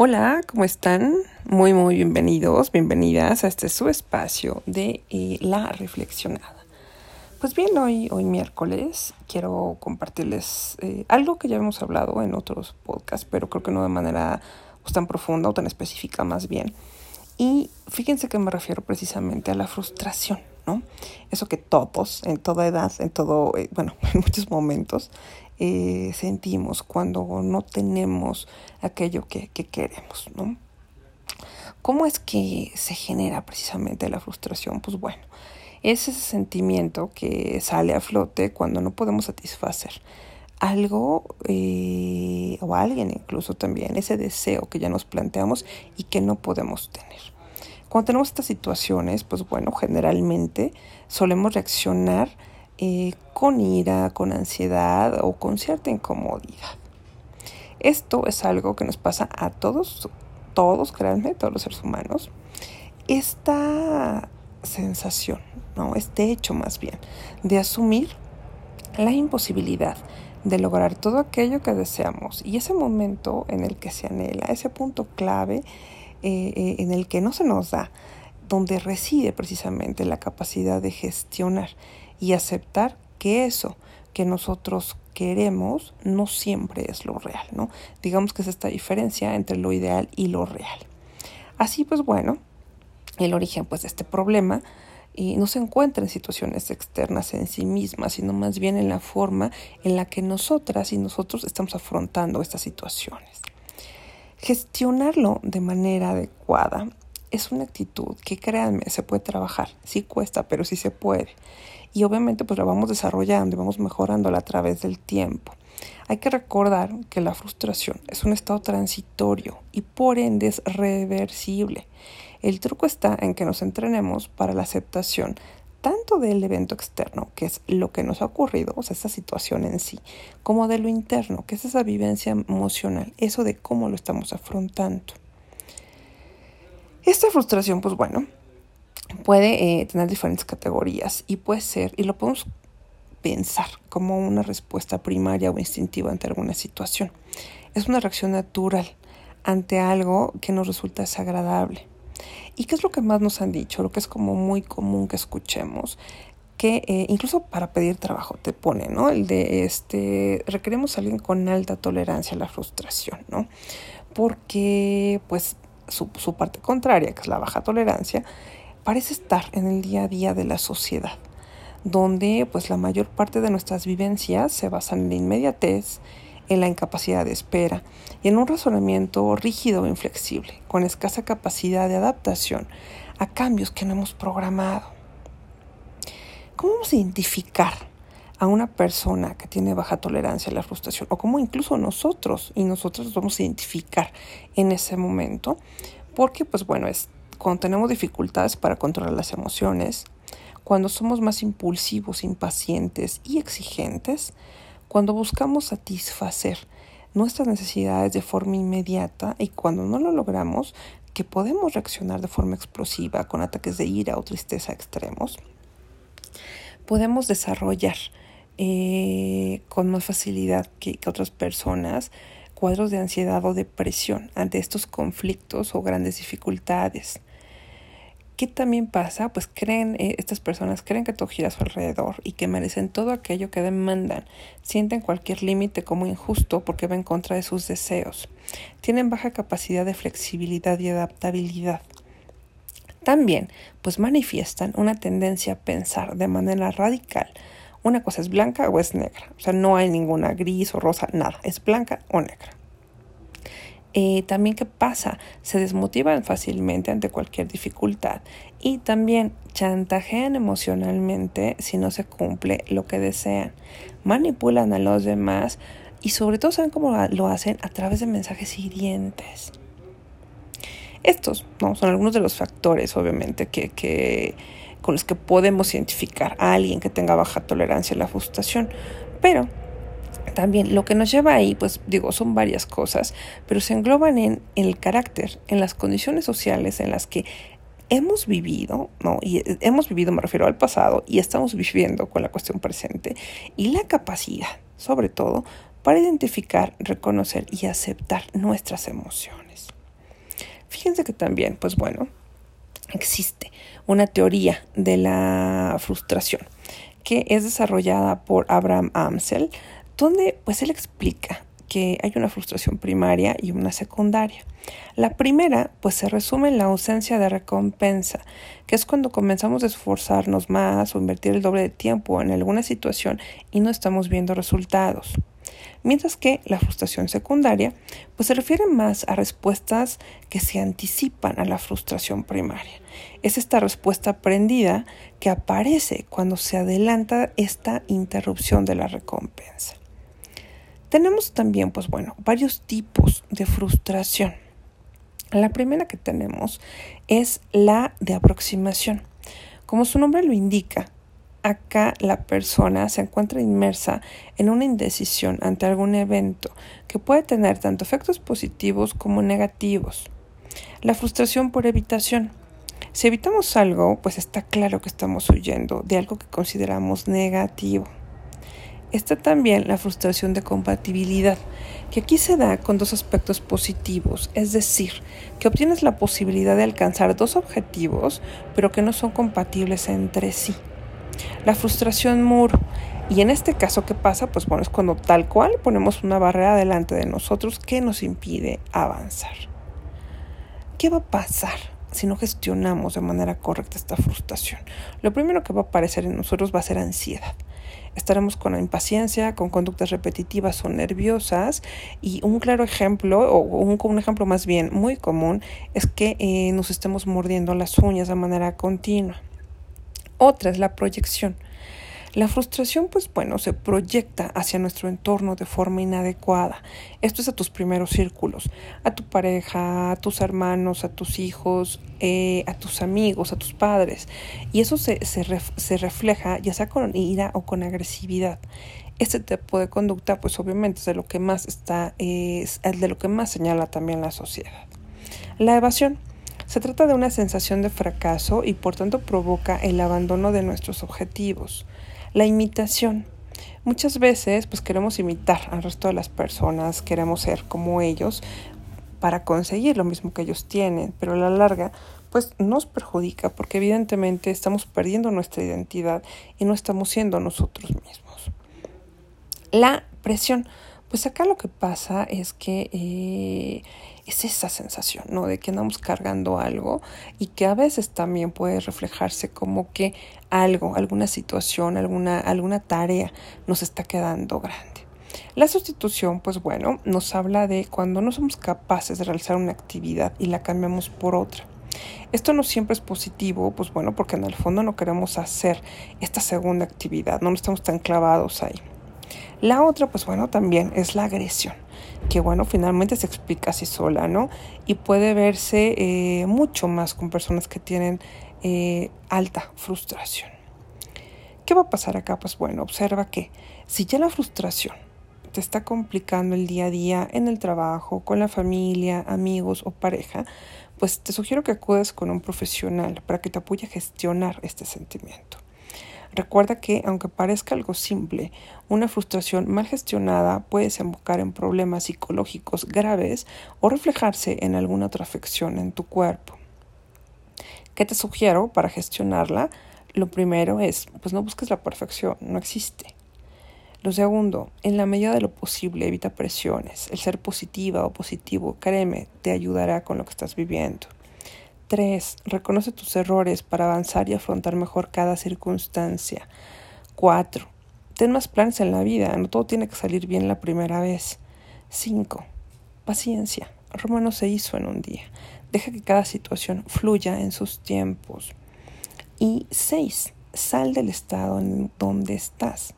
Hola, ¿cómo están? Muy, muy bienvenidos, bienvenidas a este su espacio de eh, la reflexionada. Pues bien, hoy, hoy miércoles quiero compartirles eh, algo que ya hemos hablado en otros podcasts, pero creo que no de manera pues, tan profunda o tan específica más bien. Y fíjense que me refiero precisamente a la frustración, Eso que todos, en toda edad, en todo, eh, bueno, en muchos momentos, eh, sentimos cuando no tenemos aquello que, queremos, ¿no? ¿Cómo es que se genera precisamente la frustración? Pues bueno, es ese sentimiento que sale a flote cuando no podemos satisfacer algo eh, o alguien incluso también, ese deseo que ya nos planteamos y que no podemos tener. Cuando tenemos estas situaciones, pues bueno, generalmente solemos reaccionar eh, con ira, con ansiedad o con cierta incomodidad. Esto es algo que nos pasa a todos, todos, créanme, todos los seres humanos. Esta sensación, ¿no? Este hecho más bien, de asumir la imposibilidad de lograr todo aquello que deseamos y ese momento en el que se anhela, ese punto clave eh, eh, en el que no se nos da, donde reside precisamente la capacidad de gestionar y aceptar que eso que nosotros queremos no siempre es lo real, ¿no? Digamos que es esta diferencia entre lo ideal y lo real. Así pues, bueno, el origen pues de este problema y no se encuentra en situaciones externas en sí mismas, sino más bien en la forma en la que nosotras y nosotros estamos afrontando estas situaciones. Gestionarlo de manera adecuada es una actitud que créanme se puede trabajar, sí cuesta, pero sí se puede y obviamente pues la vamos desarrollando y vamos mejorándola a través del tiempo. Hay que recordar que la frustración es un estado transitorio y por ende es reversible. El truco está en que nos entrenemos para la aceptación tanto del evento externo, que es lo que nos ha ocurrido, o sea, esa situación en sí, como de lo interno, que es esa vivencia emocional, eso de cómo lo estamos afrontando. Esta frustración, pues bueno, puede eh, tener diferentes categorías y puede ser, y lo podemos pensar como una respuesta primaria o instintiva ante alguna situación. Es una reacción natural ante algo que nos resulta desagradable. ¿Y qué es lo que más nos han dicho? Lo que es como muy común que escuchemos, que eh, incluso para pedir trabajo te pone, ¿no? El de este, requeremos a alguien con alta tolerancia a la frustración, ¿no? Porque, pues, su, su parte contraria, que es la baja tolerancia, parece estar en el día a día de la sociedad, donde pues la mayor parte de nuestras vivencias se basan en la inmediatez, en la incapacidad de espera y en un razonamiento rígido e inflexible, con escasa capacidad de adaptación a cambios que no hemos programado. ¿Cómo vamos a identificar a una persona que tiene baja tolerancia a la frustración? O cómo incluso nosotros y nosotros vamos a identificar en ese momento? Porque, pues bueno, es cuando tenemos dificultades para controlar las emociones, cuando somos más impulsivos, impacientes y exigentes, cuando buscamos satisfacer nuestras necesidades de forma inmediata y cuando no lo logramos, que podemos reaccionar de forma explosiva con ataques de ira o tristeza extremos, podemos desarrollar eh, con más facilidad que otras personas cuadros de ansiedad o depresión ante estos conflictos o grandes dificultades. ¿Qué también pasa? Pues creen, eh, estas personas creen que todo gira a su alrededor y que merecen todo aquello que demandan. Sienten cualquier límite como injusto porque va en contra de sus deseos. Tienen baja capacidad de flexibilidad y adaptabilidad. También, pues manifiestan una tendencia a pensar de manera radical. Una cosa es blanca o es negra. O sea, no hay ninguna gris o rosa, nada. Es blanca o negra. Eh, también qué pasa, se desmotivan fácilmente ante cualquier dificultad y también chantajean emocionalmente si no se cumple lo que desean, manipulan a los demás y sobre todo saben cómo lo hacen a través de mensajes hirientes. Estos ¿no? son algunos de los factores, obviamente, que, que, con los que podemos identificar a alguien que tenga baja tolerancia a la frustración. Pero también lo que nos lleva ahí, pues digo, son varias cosas, pero se engloban en, el carácter, en las condiciones sociales en las que hemos vivido, ¿no? Y eh, hemos vivido, me refiero al pasado, y estamos viviendo con la cuestión presente, y la capacidad, sobre todo, para identificar, reconocer y aceptar nuestras emociones. fíjense que también, pues bueno, existe una teoría de la frustración que es desarrollada por Abraham Amsel, donde pues él explica que hay una frustración primaria y una secundaria. La primera, pues se resume en la ausencia de recompensa, que es cuando comenzamos a esforzarnos más o invertir el doble de tiempo en alguna situación y no estamos viendo resultados. Mientras que la frustración secundaria, pues se refiere más a respuestas que se anticipan a la frustración primaria. Es esta respuesta aprendida que aparece cuando se adelanta esta interrupción de la recompensa. Tenemos también, pues bueno, varios tipos de frustración. La primera que tenemos es la de aproximación. Como su nombre lo indica, acá la persona se encuentra inmersa en una indecisión ante algún evento que puede tener tanto efectos positivos como negativos. La frustración por evitación. Si evitamos algo, pues está claro que estamos huyendo de algo que consideramos negativo. Está también la frustración de compatibilidad, que aquí se da con dos aspectos positivos, es decir, que obtienes la posibilidad de alcanzar dos objetivos, pero que no son compatibles entre sí. La frustración muro, y en este caso, ¿qué pasa? Pues bueno, es cuando tal cual ponemos una barrera delante de nosotros que nos impide avanzar. ¿Qué va a pasar si no gestionamos de manera correcta esta frustración? Lo primero que va a aparecer en nosotros va a ser ansiedad estaremos con impaciencia, con conductas repetitivas o nerviosas y un claro ejemplo, o un, ejemplo más bien muy común, es que eh, nos estemos mordiendo las uñas de manera continua. Otra es la proyección. La frustración, pues bueno, se proyecta hacia nuestro entorno de forma inadecuada. Esto es a tus primeros círculos, a tu pareja, a tus hermanos, a tus hijos, eh, a tus amigos, a tus padres. Y eso se, se, refleja ya sea con ira o con agresividad. Este tipo de conducta, pues obviamente es de lo que más está, es de lo que más señala también la sociedad. La evasión. Se trata de una sensación de fracaso y por tanto provoca el abandono de nuestros objetivos. La imitación. Muchas veces pues queremos imitar al resto de las personas, queremos ser como ellos para conseguir lo mismo que ellos tienen, pero a la larga pues nos perjudica porque evidentemente estamos perdiendo nuestra identidad y no estamos siendo nosotros mismos. La presión. Pues acá lo que pasa es que eh, es esa sensación, ¿no? De que andamos cargando algo y que a veces también puede reflejarse como que algo, alguna situación, alguna, alguna tarea nos está quedando grande. La sustitución, pues bueno, nos habla de cuando no somos capaces de realizar una actividad y la cambiamos por otra. Esto no siempre es positivo, pues bueno, porque en el fondo no queremos hacer esta segunda actividad, no estamos tan clavados ahí. La otra, pues bueno, también es la agresión, que bueno, finalmente se explica así sola, ¿no? Y puede verse eh, mucho más con personas que tienen eh, alta frustración. ¿Qué va a pasar acá? Pues bueno, observa que si ya la frustración te está complicando el día a día en el trabajo, con la familia, amigos o pareja, pues te sugiero que acudes con un profesional para que te apoye a gestionar este sentimiento. Recuerda que, aunque parezca algo simple, una frustración mal gestionada puede desembocar en problemas psicológicos graves o reflejarse en alguna otra afección en tu cuerpo. ¿Qué te sugiero para gestionarla? Lo primero es, pues no busques la perfección, no existe. Lo segundo, en la medida de lo posible, evita presiones. El ser positiva o positivo, créeme, te ayudará con lo que estás viviendo. 3. Reconoce tus errores para avanzar y afrontar mejor cada circunstancia. 4. Ten más planes en la vida, no todo tiene que salir bien la primera vez. 5. Paciencia. Roma no se hizo en un día. Deja que cada situación fluya en sus tiempos. Y 6. Sal del estado en donde estás.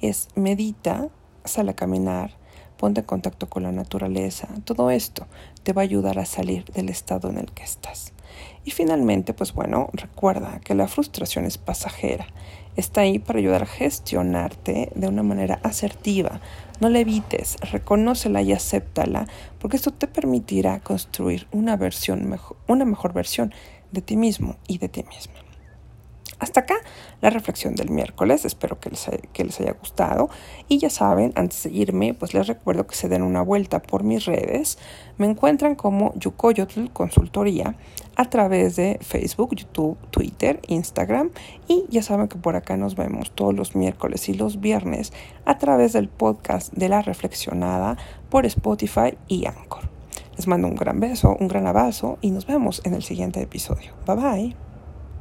Es medita, sal a caminar, ponte en contacto con la naturaleza. Todo esto te va a ayudar a salir del estado en el que estás. Y finalmente, pues bueno, recuerda que la frustración es pasajera. Está ahí para ayudar a gestionarte de una manera asertiva. No la evites, reconócela y acéptala, porque esto te permitirá construir una versión mejor, una mejor versión de ti mismo y de ti misma. Hasta acá la reflexión del miércoles, espero que les, haya gustado y ya saben, antes de irme, pues les recuerdo que se den una vuelta por mis redes, me encuentran como Yukoyotl Consultoría a través de Facebook, YouTube, Twitter, Instagram y ya saben que por acá nos vemos todos los miércoles y los viernes a través del podcast de la reflexionada por Spotify y Anchor. Les mando un gran beso, un gran abrazo y nos vemos en el siguiente episodio. Bye bye.